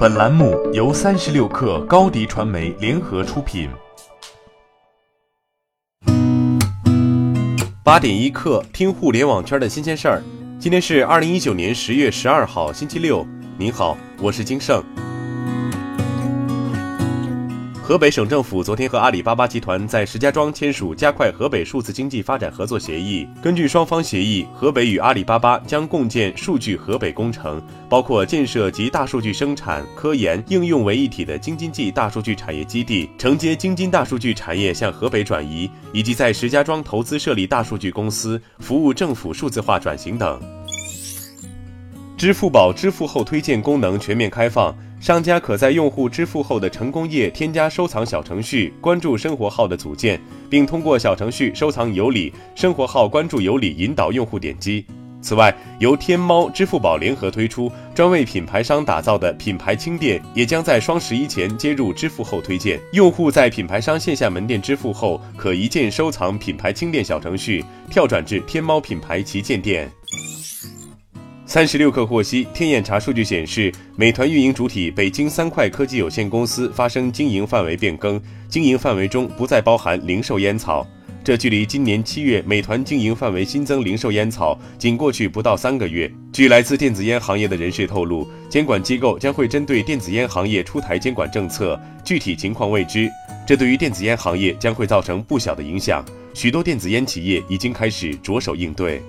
本栏目由三十六氪高低传媒联合出品。八点一刻，听互联网圈的新鲜事儿。今天是二零一九年十月十二号，星期六。您好，我是金盛。河北省政府昨天和阿里巴巴集团在石家庄签署加快河北数字经济发展合作协议。根据双方协议，河北与阿里巴巴将共建数据河北工程，包括建设集大数据生产、科研、应用为一体的京津冀大数据产业基地，承接京津大数据产业向河北转移，以及在石家庄投资设立大数据公司，服务政府数字化转型等。支付宝支付后推荐功能全面开放。商家可在用户支付后的成功页添加收藏小程序，关注生活号的组件，并通过小程序收藏有礼，生活号关注有礼，引导用户点击。此外，由天猫、支付宝联合推出、专为品牌商打造的品牌轻店，也将在双十一前接入支付后推荐。用户在品牌商线下门店支付后，可一键收藏品牌轻店小程序，跳转至天猫品牌旗舰店。三十六氪获悉，天眼查数据显示，美团运营主体北京三快科技有限公司发生经营范围变更，经营范围中不再包含零售烟草。这距离今年七月美团经营范围新增零售烟草，仅过去不到三个月。据来自电子烟行业的人士透露，监管机构将会针对电子烟行业出台监管政策，具体情况未知。这对于电子烟行业将会造成不小的影响，许多电子烟企业已经开始着手应对。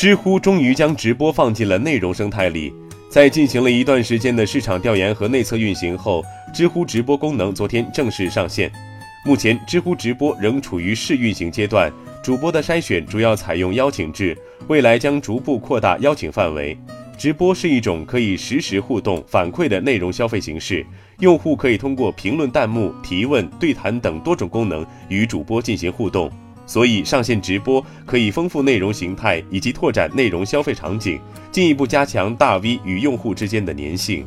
知乎终于将直播放进了内容生态里，在进行了一段时间的市场调研和内测运行后，知乎直播功能昨天正式上线。目前，知乎直播仍处于试运行阶段，主播的筛选主要采用邀请制，未来将逐步扩大邀请范围。直播是一种可以实时互动反馈的内容消费形式，用户可以通过评论、弹幕、提问、对谈等多种功能与主播进行互动。所以，上线直播可以丰富内容形态，以及拓展内容消费场景，进一步加强大 V 与用户之间的粘性。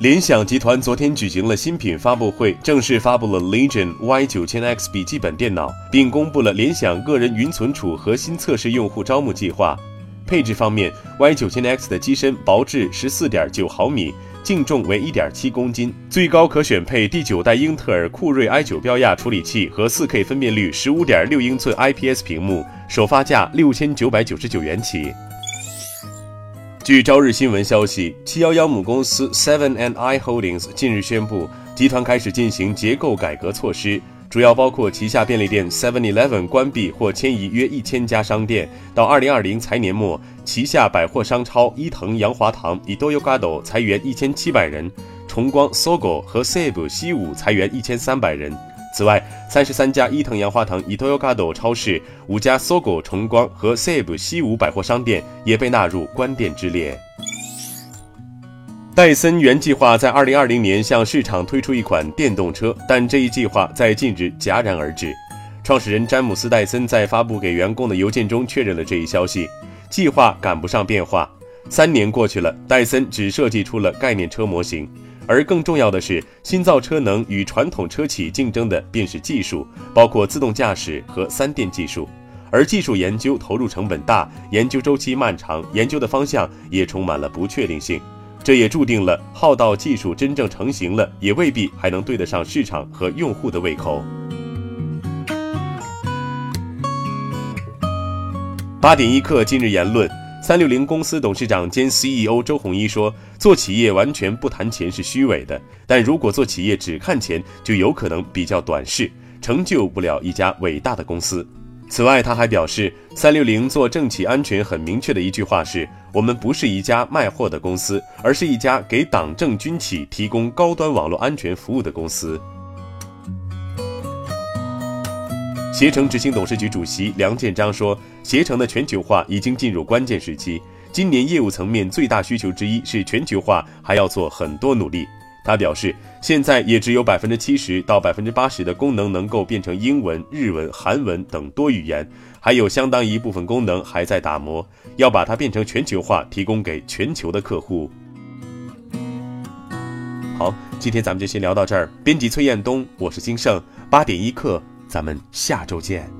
联想集团昨天举行了新品发布会，正式发布了 Legion Y9000X 笔记本电脑，并公布了联想个人云存储核心测试用户招募计划。配置方面，Y9000X 的机身薄至十四点九毫米。净重为一点七公斤，最高可选配第九代英特尔酷睿 i 九标压处理器和四 K 分辨率十五点六英寸 IPS 屏幕，首发价六千九百九十九元起。据朝日新闻消息，七幺幺母公司 Seven and I Holdings 近日宣布，集团开始进行结构改革措施。主要包括旗下便利店 Seven Eleven 关闭或迁移约一千家商店，到二零二零财年末，旗下百货商超伊藤洋华堂 Itoyogado 裁员一千七百人，崇光 Sogo 和 Save 西武裁员一千三百人。此外，三十三家伊藤洋华堂 Itoyogado 超市、五家 Sogo 崇光和 Save 西武百货商店也被纳入关店之列。戴森原计划在二零二零年向市场推出一款电动车，但这一计划在近日戛然而止。创始人詹姆斯·戴森在发布给员工的邮件中确认了这一消息，计划赶不上变化。三年过去了，戴森只设计出了概念车模型，而更重要的是，新造车能与传统车企竞争的便是技术，包括自动驾驶和三电技术。而技术研究投入成本大，研究周期漫长，研究的方向也充满了不确定性。这也注定了，浩道技术真正成型了，也未必还能对得上市场和用户的胃口。八点一刻，今日言论：三六零公司董事长兼 CEO 周鸿祎说：“做企业完全不谈钱是虚伪的，但如果做企业只看钱，就有可能比较短视，成就不了一家伟大的公司。”此外，他还表示，三六零做政企安全很明确的一句话是：我们不是一家卖货的公司，而是一家给党政军企提供高端网络安全服务的公司。携程执行董事局主席梁建章说，携程的全球化已经进入关键时期，今年业务层面最大需求之一是全球化，还要做很多努力。他表示，现在也只有百分之七十到百分之八十的功能能够变成英文、日文、韩文等多语言，还有相当一部分功能还在打磨，要把它变成全球化，提供给全球的客户。好，今天咱们就先聊到这儿。编辑崔彦东，我是金盛，八点一刻，咱们下周见。